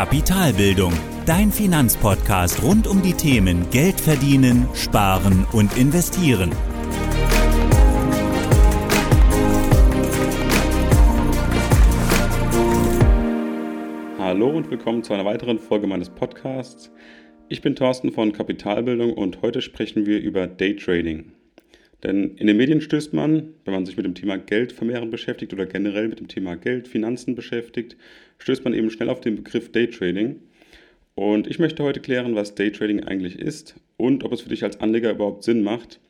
Kapitalbildung, dein Finanzpodcast rund um die Themen Geld verdienen, sparen und investieren. Hallo und willkommen zu einer weiteren Folge meines Podcasts. Ich bin Thorsten von Kapitalbildung und heute sprechen wir über Daytrading. Denn in den Medien stößt man, wenn man sich mit dem Thema Geld vermehren beschäftigt oder generell mit dem Thema Geld, Finanzen beschäftigt, stößt man eben schnell auf den Begriff Daytrading. Und ich möchte heute klären, was Daytrading eigentlich ist und ob es für dich als Anleger überhaupt Sinn macht,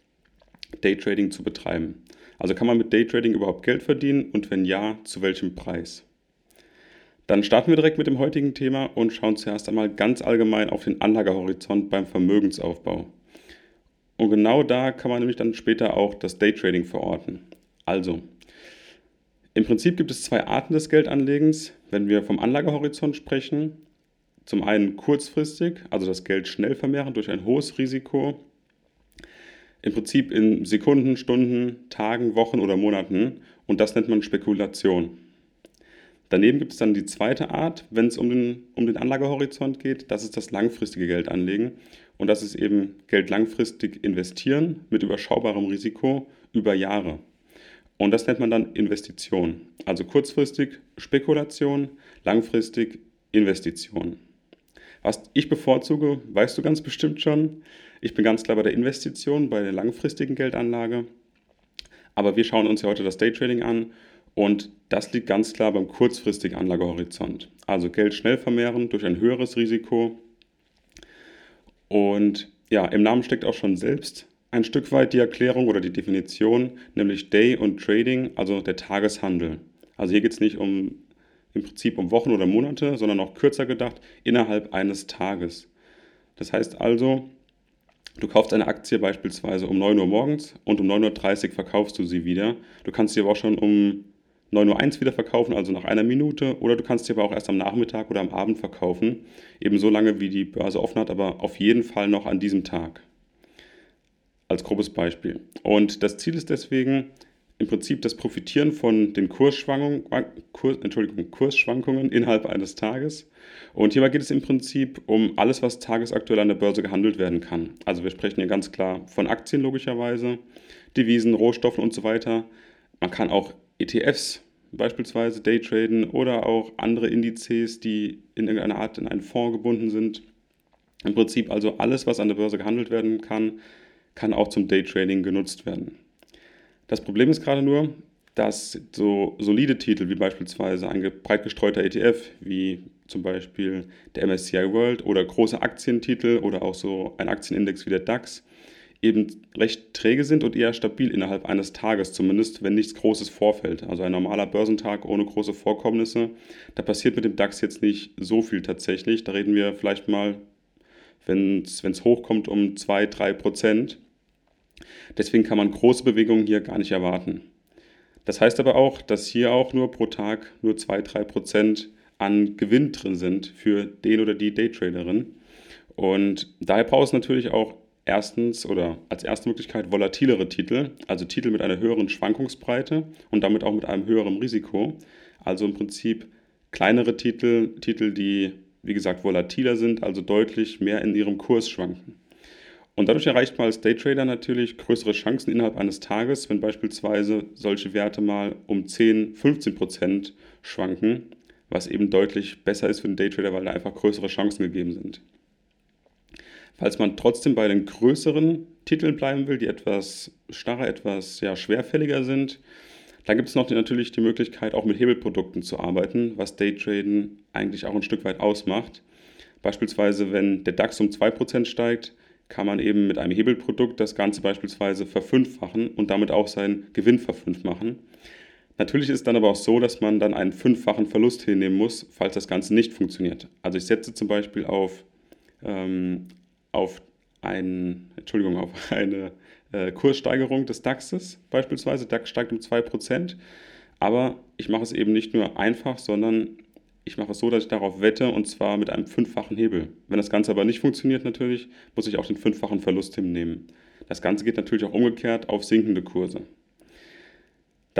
Daytrading zu betreiben. Also kann man mit Daytrading überhaupt Geld verdienen und wenn ja, zu welchem Preis? Dann starten wir direkt mit dem heutigen Thema und schauen zuerst einmal ganz allgemein auf den Anlagehorizont beim Vermögensaufbau. Und genau da kann man nämlich dann später auch das Daytrading verorten. Also, im Prinzip gibt es zwei Arten des Geldanlegens, wenn wir vom Anlagehorizont sprechen. Zum einen kurzfristig, also das Geld schnell vermehren durch ein hohes Risiko. Im Prinzip in Sekunden, Stunden, Tagen, Wochen oder Monaten. Und das nennt man Spekulation. Daneben gibt es dann die zweite Art, wenn es um den, um den Anlagehorizont geht. Das ist das langfristige Geldanlegen. Und das ist eben Geld langfristig investieren mit überschaubarem Risiko über Jahre. Und das nennt man dann Investition. Also kurzfristig Spekulation, langfristig Investition. Was ich bevorzuge, weißt du ganz bestimmt schon. Ich bin ganz klar bei der Investition, bei der langfristigen Geldanlage. Aber wir schauen uns ja heute das Daytrading an und das liegt ganz klar beim kurzfristigen Anlagehorizont. Also Geld schnell vermehren durch ein höheres Risiko und ja, im Namen steckt auch schon selbst ein Stück weit die Erklärung oder die Definition, nämlich Day und Trading, also der Tageshandel. Also hier geht es nicht um im Prinzip um Wochen oder Monate, sondern auch kürzer gedacht, innerhalb eines Tages. Das heißt also, du kaufst eine Aktie beispielsweise um 9 Uhr morgens und um 9.30 Uhr verkaufst du sie wieder. Du kannst sie aber auch schon um 9.01 Uhr wieder verkaufen, also nach einer Minute, oder du kannst sie aber auch erst am Nachmittag oder am Abend verkaufen, eben so lange wie die Börse offen hat, aber auf jeden Fall noch an diesem Tag. Als grobes Beispiel. Und das Ziel ist deswegen im Prinzip das Profitieren von den Kursschwankungen, Kurs, Entschuldigung, Kursschwankungen innerhalb eines Tages. Und hierbei geht es im Prinzip um alles, was tagesaktuell an der Börse gehandelt werden kann. Also wir sprechen hier ganz klar von Aktien logischerweise, Devisen, Rohstoffen und so weiter. Man kann auch ETFs beispielsweise Daytraden oder auch andere Indizes, die in irgendeiner Art in einen Fonds gebunden sind. Im Prinzip also alles, was an der Börse gehandelt werden kann, kann auch zum Daytrading genutzt werden. Das Problem ist gerade nur, dass so solide Titel wie beispielsweise ein breit gestreuter ETF, wie zum Beispiel der MSCI World oder große Aktientitel oder auch so ein Aktienindex wie der DAX, eben recht träge sind und eher stabil innerhalb eines Tages, zumindest wenn nichts Großes vorfällt. Also ein normaler Börsentag ohne große Vorkommnisse, da passiert mit dem DAX jetzt nicht so viel tatsächlich. Da reden wir vielleicht mal, wenn es hochkommt, um 2, 3 Prozent. Deswegen kann man große Bewegungen hier gar nicht erwarten. Das heißt aber auch, dass hier auch nur pro Tag nur 2, 3 Prozent an Gewinn drin sind für den oder die Daytraderin. Und daher braucht es natürlich auch erstens oder als erste Möglichkeit volatilere Titel, also Titel mit einer höheren Schwankungsbreite und damit auch mit einem höheren Risiko. Also im Prinzip kleinere Titel, Titel, die wie gesagt volatiler sind, also deutlich mehr in ihrem Kurs schwanken. Und dadurch erreicht man als Daytrader natürlich größere Chancen innerhalb eines Tages, wenn beispielsweise solche Werte mal um 10, 15 Prozent schwanken, was eben deutlich besser ist für den Daytrader, weil da einfach größere Chancen gegeben sind. Falls man trotzdem bei den größeren Titeln bleiben will, die etwas starrer, etwas ja, schwerfälliger sind, dann gibt es noch die, natürlich die Möglichkeit, auch mit Hebelprodukten zu arbeiten, was Daytraden eigentlich auch ein Stück weit ausmacht. Beispielsweise, wenn der DAX um 2% steigt, kann man eben mit einem Hebelprodukt das Ganze beispielsweise verfünffachen und damit auch seinen Gewinn verfünffachen. Natürlich ist es dann aber auch so, dass man dann einen fünffachen Verlust hinnehmen muss, falls das Ganze nicht funktioniert. Also ich setze zum Beispiel auf ähm, auf, ein, Entschuldigung, auf eine äh, Kurssteigerung des DAXes beispielsweise. DAX steigt um 2%. Aber ich mache es eben nicht nur einfach, sondern ich mache es so, dass ich darauf wette und zwar mit einem fünffachen Hebel. Wenn das Ganze aber nicht funktioniert natürlich, muss ich auch den fünffachen Verlust hinnehmen. Das Ganze geht natürlich auch umgekehrt auf sinkende Kurse.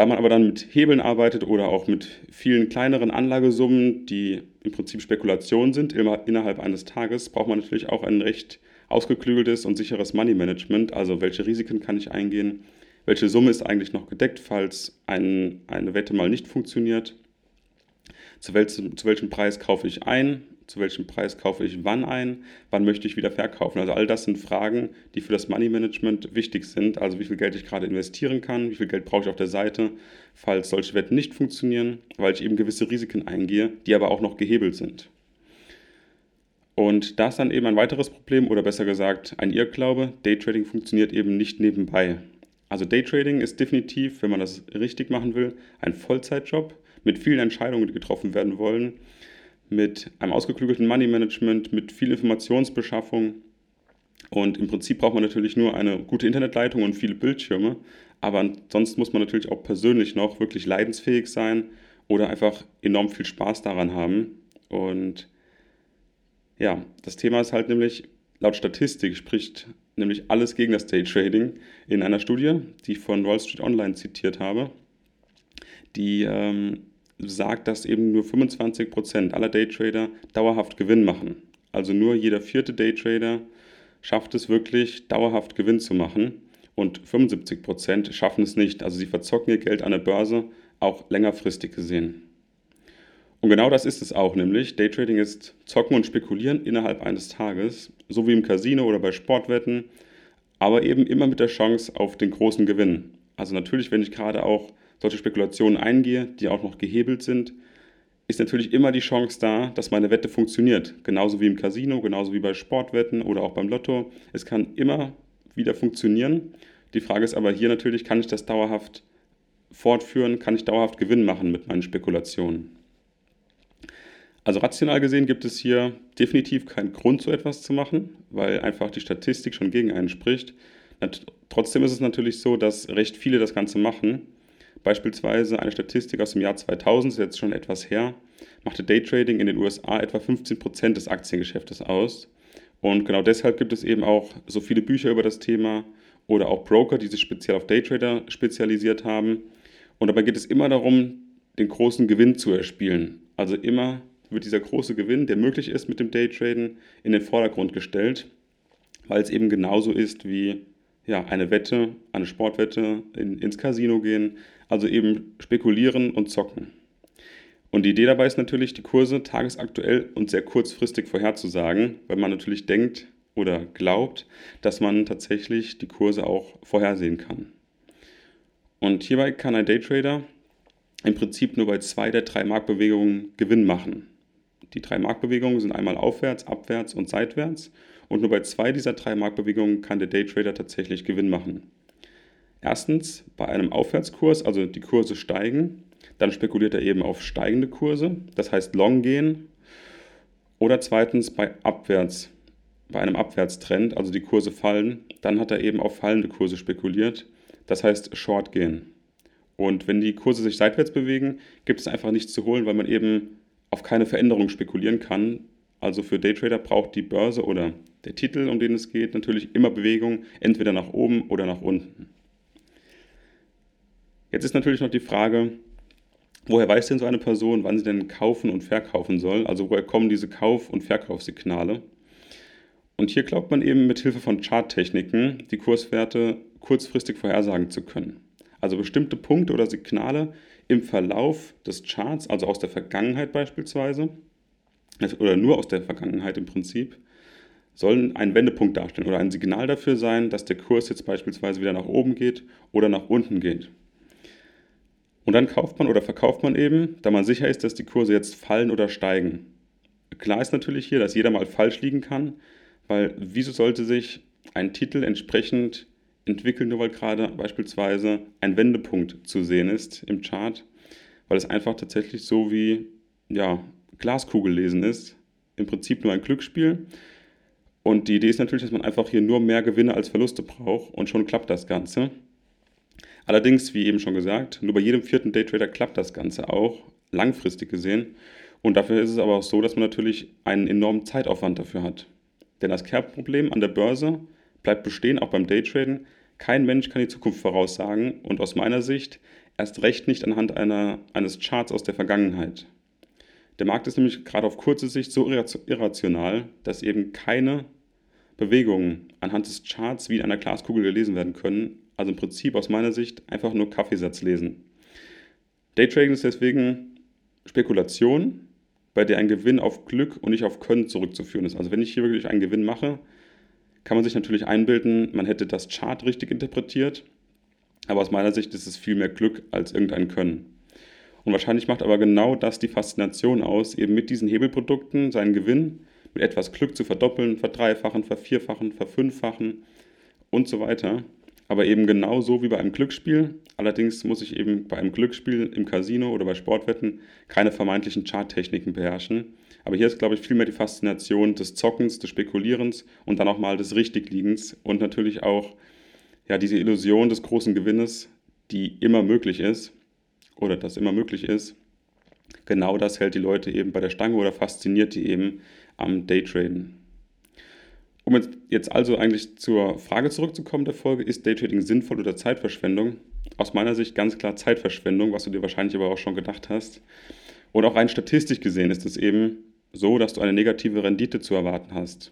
Da man aber dann mit Hebeln arbeitet oder auch mit vielen kleineren Anlagesummen, die im Prinzip Spekulation sind innerhalb eines Tages, braucht man natürlich auch ein recht ausgeklügeltes und sicheres Money Management. Also welche Risiken kann ich eingehen? Welche Summe ist eigentlich noch gedeckt, falls ein, eine Wette mal nicht funktioniert? Zu welchem, zu welchem Preis kaufe ich ein? Zu welchem Preis kaufe ich wann ein, wann möchte ich wieder verkaufen. Also all das sind Fragen, die für das Money Management wichtig sind. Also wie viel Geld ich gerade investieren kann, wie viel Geld brauche ich auf der Seite, falls solche Wetten nicht funktionieren, weil ich eben gewisse Risiken eingehe, die aber auch noch gehebelt sind. Und da ist dann eben ein weiteres Problem oder besser gesagt ein Irrglaube, Daytrading funktioniert eben nicht nebenbei. Also Daytrading ist definitiv, wenn man das richtig machen will, ein Vollzeitjob mit vielen Entscheidungen, die getroffen werden wollen mit einem ausgeklügelten Money Management, mit viel Informationsbeschaffung. Und im Prinzip braucht man natürlich nur eine gute Internetleitung und viele Bildschirme. Aber sonst muss man natürlich auch persönlich noch wirklich leidensfähig sein oder einfach enorm viel Spaß daran haben. Und ja, das Thema ist halt nämlich, laut Statistik spricht nämlich alles gegen das Daytrading in einer Studie, die ich von Wall Street Online zitiert habe, die ähm, sagt, dass eben nur 25% aller Daytrader dauerhaft Gewinn machen. Also nur jeder vierte Daytrader schafft es wirklich, dauerhaft Gewinn zu machen und 75% schaffen es nicht. Also sie verzocken ihr Geld an der Börse, auch längerfristig gesehen. Und genau das ist es auch, nämlich Daytrading ist Zocken und Spekulieren innerhalb eines Tages, so wie im Casino oder bei Sportwetten, aber eben immer mit der Chance auf den großen Gewinn. Also natürlich, wenn ich gerade auch solche Spekulationen eingehe, die auch noch gehebelt sind, ist natürlich immer die Chance da, dass meine Wette funktioniert. Genauso wie im Casino, genauso wie bei Sportwetten oder auch beim Lotto. Es kann immer wieder funktionieren. Die Frage ist aber hier natürlich, kann ich das dauerhaft fortführen? Kann ich dauerhaft Gewinn machen mit meinen Spekulationen? Also rational gesehen gibt es hier definitiv keinen Grund, so etwas zu machen, weil einfach die Statistik schon gegen einen spricht. Trotzdem ist es natürlich so, dass recht viele das Ganze machen Beispielsweise eine Statistik aus dem Jahr 2000, ist jetzt schon etwas her, machte Daytrading in den USA etwa 15% des Aktiengeschäftes aus. Und genau deshalb gibt es eben auch so viele Bücher über das Thema oder auch Broker, die sich speziell auf Daytrader spezialisiert haben. Und dabei geht es immer darum, den großen Gewinn zu erspielen. Also immer wird dieser große Gewinn, der möglich ist mit dem Daytraden, in den Vordergrund gestellt, weil es eben genauso ist wie ja, eine Wette, eine Sportwette in, ins Casino gehen, also eben spekulieren und zocken. Und die Idee dabei ist natürlich, die Kurse tagesaktuell und sehr kurzfristig vorherzusagen, weil man natürlich denkt oder glaubt, dass man tatsächlich die Kurse auch vorhersehen kann. Und hierbei kann ein Daytrader im Prinzip nur bei zwei der drei Marktbewegungen Gewinn machen. Die drei Marktbewegungen sind einmal aufwärts, abwärts und seitwärts. Und nur bei zwei dieser drei Marktbewegungen kann der Daytrader tatsächlich Gewinn machen. Erstens bei einem Aufwärtskurs, also die Kurse steigen, dann spekuliert er eben auf steigende Kurse, das heißt Long gehen. Oder zweitens bei Abwärts, bei einem Abwärtstrend, also die Kurse fallen, dann hat er eben auf fallende Kurse spekuliert, das heißt Short gehen. Und wenn die Kurse sich seitwärts bewegen, gibt es einfach nichts zu holen, weil man eben auf keine Veränderung spekulieren kann. Also für Daytrader braucht die Börse oder der Titel, um den es geht, natürlich immer Bewegung, entweder nach oben oder nach unten. Jetzt ist natürlich noch die Frage, woher weiß denn so eine Person, wann sie denn kaufen und verkaufen soll? Also woher kommen diese Kauf- und Verkaufssignale? Und hier glaubt man eben mit Hilfe von Charttechniken die Kurswerte kurzfristig vorhersagen zu können. Also bestimmte Punkte oder Signale im Verlauf des Charts, also aus der Vergangenheit beispielsweise, oder nur aus der Vergangenheit im Prinzip, sollen einen Wendepunkt darstellen oder ein Signal dafür sein, dass der Kurs jetzt beispielsweise wieder nach oben geht oder nach unten geht. Und dann kauft man oder verkauft man eben, da man sicher ist, dass die Kurse jetzt fallen oder steigen. Klar ist natürlich hier, dass jeder mal falsch liegen kann, weil wieso sollte sich ein Titel entsprechend entwickeln, nur weil gerade beispielsweise ein Wendepunkt zu sehen ist im Chart, weil es einfach tatsächlich so wie ja, Glaskugel lesen ist, im Prinzip nur ein Glücksspiel. Und die Idee ist natürlich, dass man einfach hier nur mehr Gewinne als Verluste braucht und schon klappt das Ganze. Allerdings, wie eben schon gesagt, nur bei jedem vierten Daytrader klappt das Ganze auch, langfristig gesehen. Und dafür ist es aber auch so, dass man natürlich einen enormen Zeitaufwand dafür hat. Denn das Kernproblem an der Börse bleibt bestehen, auch beim Daytraden. Kein Mensch kann die Zukunft voraussagen und aus meiner Sicht erst recht nicht anhand einer, eines Charts aus der Vergangenheit. Der Markt ist nämlich gerade auf kurze Sicht so irrational, dass eben keine Bewegungen anhand des Charts wie in einer Glaskugel gelesen werden können. Also im Prinzip aus meiner Sicht einfach nur Kaffeesatz lesen. Daytrading ist deswegen Spekulation, bei der ein Gewinn auf Glück und nicht auf Können zurückzuführen ist. Also wenn ich hier wirklich einen Gewinn mache, kann man sich natürlich einbilden, man hätte das Chart richtig interpretiert, aber aus meiner Sicht ist es viel mehr Glück als irgendein Können. Und wahrscheinlich macht aber genau das die Faszination aus, eben mit diesen Hebelprodukten seinen Gewinn mit etwas Glück zu verdoppeln, verdreifachen, vervierfachen, verfünffachen und so weiter. Aber eben genauso wie bei einem Glücksspiel. Allerdings muss ich eben bei einem Glücksspiel im Casino oder bei Sportwetten keine vermeintlichen Charttechniken beherrschen. Aber hier ist, glaube ich, vielmehr die Faszination des Zockens, des Spekulierens und dann auch mal des Richtigliegens und natürlich auch ja, diese Illusion des großen Gewinnes, die immer möglich ist oder das immer möglich ist. Genau das hält die Leute eben bei der Stange oder fasziniert die eben am Daytraden. Um jetzt also eigentlich zur Frage zurückzukommen der Folge, ist Daytrading sinnvoll oder Zeitverschwendung? Aus meiner Sicht ganz klar Zeitverschwendung, was du dir wahrscheinlich aber auch schon gedacht hast. Und auch rein statistisch gesehen ist es eben so, dass du eine negative Rendite zu erwarten hast.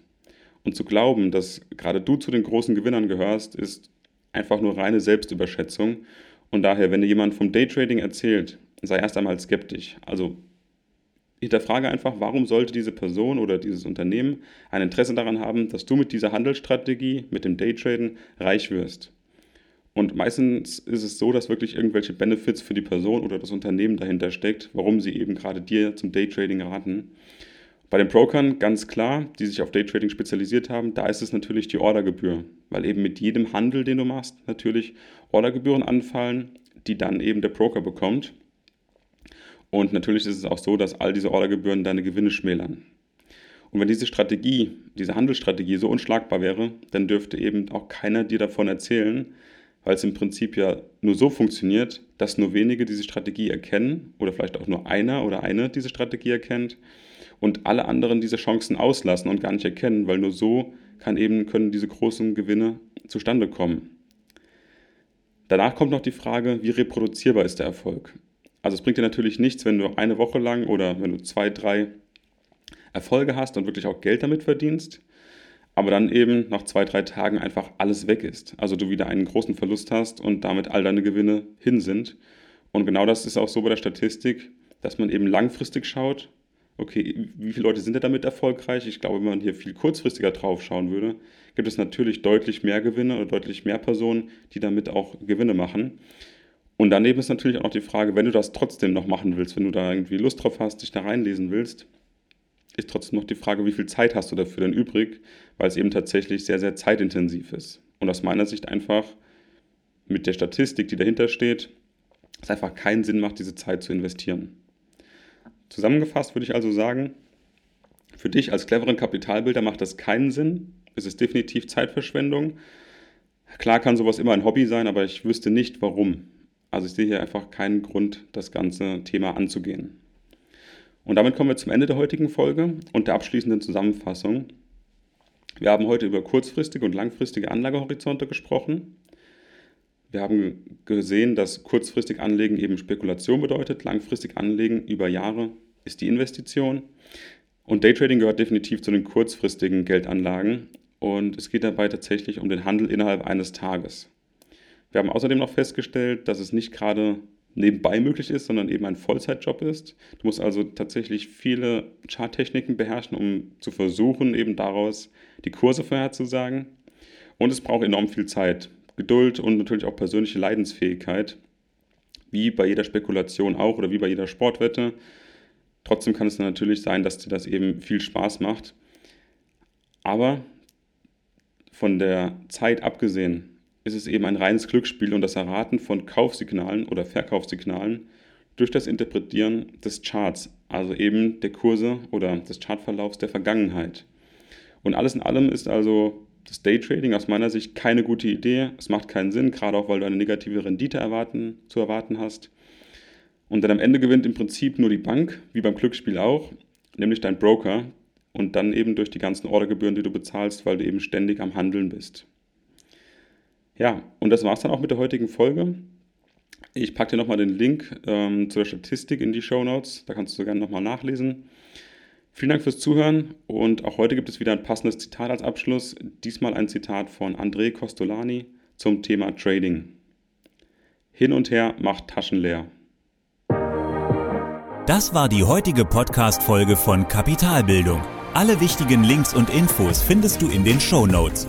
Und zu glauben, dass gerade du zu den großen Gewinnern gehörst, ist einfach nur reine Selbstüberschätzung. Und daher, wenn dir jemand vom Daytrading erzählt, sei erst einmal skeptisch. Also hinterfrage einfach, warum sollte diese Person oder dieses Unternehmen ein Interesse daran haben, dass du mit dieser Handelsstrategie, mit dem Daytraden reich wirst. Und meistens ist es so, dass wirklich irgendwelche Benefits für die Person oder das Unternehmen dahinter steckt, warum sie eben gerade dir zum Daytrading raten. Bei den Brokern ganz klar, die sich auf Daytrading spezialisiert haben, da ist es natürlich die Ordergebühr, weil eben mit jedem Handel, den du machst, natürlich Ordergebühren anfallen, die dann eben der Broker bekommt. Und natürlich ist es auch so, dass all diese Ordergebühren deine Gewinne schmälern. Und wenn diese Strategie, diese Handelsstrategie so unschlagbar wäre, dann dürfte eben auch keiner dir davon erzählen, weil es im Prinzip ja nur so funktioniert, dass nur wenige diese Strategie erkennen oder vielleicht auch nur einer oder eine diese Strategie erkennt und alle anderen diese Chancen auslassen und gar nicht erkennen, weil nur so kann eben, können diese großen Gewinne zustande kommen. Danach kommt noch die Frage, wie reproduzierbar ist der Erfolg? Also es bringt dir natürlich nichts, wenn du eine Woche lang oder wenn du zwei, drei Erfolge hast und wirklich auch Geld damit verdienst, aber dann eben nach zwei, drei Tagen einfach alles weg ist. Also du wieder einen großen Verlust hast und damit all deine Gewinne hin sind. Und genau das ist auch so bei der Statistik, dass man eben langfristig schaut, okay, wie viele Leute sind da damit erfolgreich? Ich glaube, wenn man hier viel kurzfristiger drauf schauen würde, gibt es natürlich deutlich mehr Gewinne oder deutlich mehr Personen, die damit auch Gewinne machen. Und daneben ist natürlich auch noch die Frage, wenn du das trotzdem noch machen willst, wenn du da irgendwie Lust drauf hast, dich da reinlesen willst, ist trotzdem noch die Frage, wie viel Zeit hast du dafür denn übrig, weil es eben tatsächlich sehr, sehr zeitintensiv ist. Und aus meiner Sicht einfach mit der Statistik, die dahinter steht, es einfach keinen Sinn macht, diese Zeit zu investieren. Zusammengefasst würde ich also sagen, für dich als cleveren Kapitalbilder macht das keinen Sinn. Es ist definitiv Zeitverschwendung. Klar kann sowas immer ein Hobby sein, aber ich wüsste nicht, warum. Also ich sehe hier einfach keinen Grund, das ganze Thema anzugehen. Und damit kommen wir zum Ende der heutigen Folge und der abschließenden Zusammenfassung. Wir haben heute über kurzfristige und langfristige Anlagehorizonte gesprochen. Wir haben gesehen, dass kurzfristig Anlegen eben Spekulation bedeutet, langfristig Anlegen über Jahre ist die Investition. Und Daytrading gehört definitiv zu den kurzfristigen Geldanlagen und es geht dabei tatsächlich um den Handel innerhalb eines Tages. Wir haben außerdem noch festgestellt, dass es nicht gerade nebenbei möglich ist, sondern eben ein Vollzeitjob ist. Du musst also tatsächlich viele Charttechniken beherrschen, um zu versuchen, eben daraus die Kurse vorherzusagen. Und es braucht enorm viel Zeit, Geduld und natürlich auch persönliche Leidensfähigkeit, wie bei jeder Spekulation auch oder wie bei jeder Sportwette. Trotzdem kann es natürlich sein, dass dir das eben viel Spaß macht. Aber von der Zeit abgesehen ist es eben ein reines Glücksspiel und das Erraten von Kaufsignalen oder Verkaufssignalen durch das Interpretieren des Charts, also eben der Kurse oder des Chartverlaufs der Vergangenheit. Und alles in allem ist also das Daytrading aus meiner Sicht keine gute Idee. Es macht keinen Sinn, gerade auch weil du eine negative Rendite erwarten, zu erwarten hast. Und dann am Ende gewinnt im Prinzip nur die Bank, wie beim Glücksspiel auch, nämlich dein Broker und dann eben durch die ganzen Ordergebühren, die du bezahlst, weil du eben ständig am Handeln bist. Ja, und das war es dann auch mit der heutigen Folge. Ich packe dir nochmal den Link ähm, zur Statistik in die Show Notes. Da kannst du gerne nochmal nachlesen. Vielen Dank fürs Zuhören und auch heute gibt es wieder ein passendes Zitat als Abschluss. Diesmal ein Zitat von André Costolani zum Thema Trading. Hin und her macht Taschen leer. Das war die heutige Podcast-Folge von Kapitalbildung. Alle wichtigen Links und Infos findest du in den Show Notes.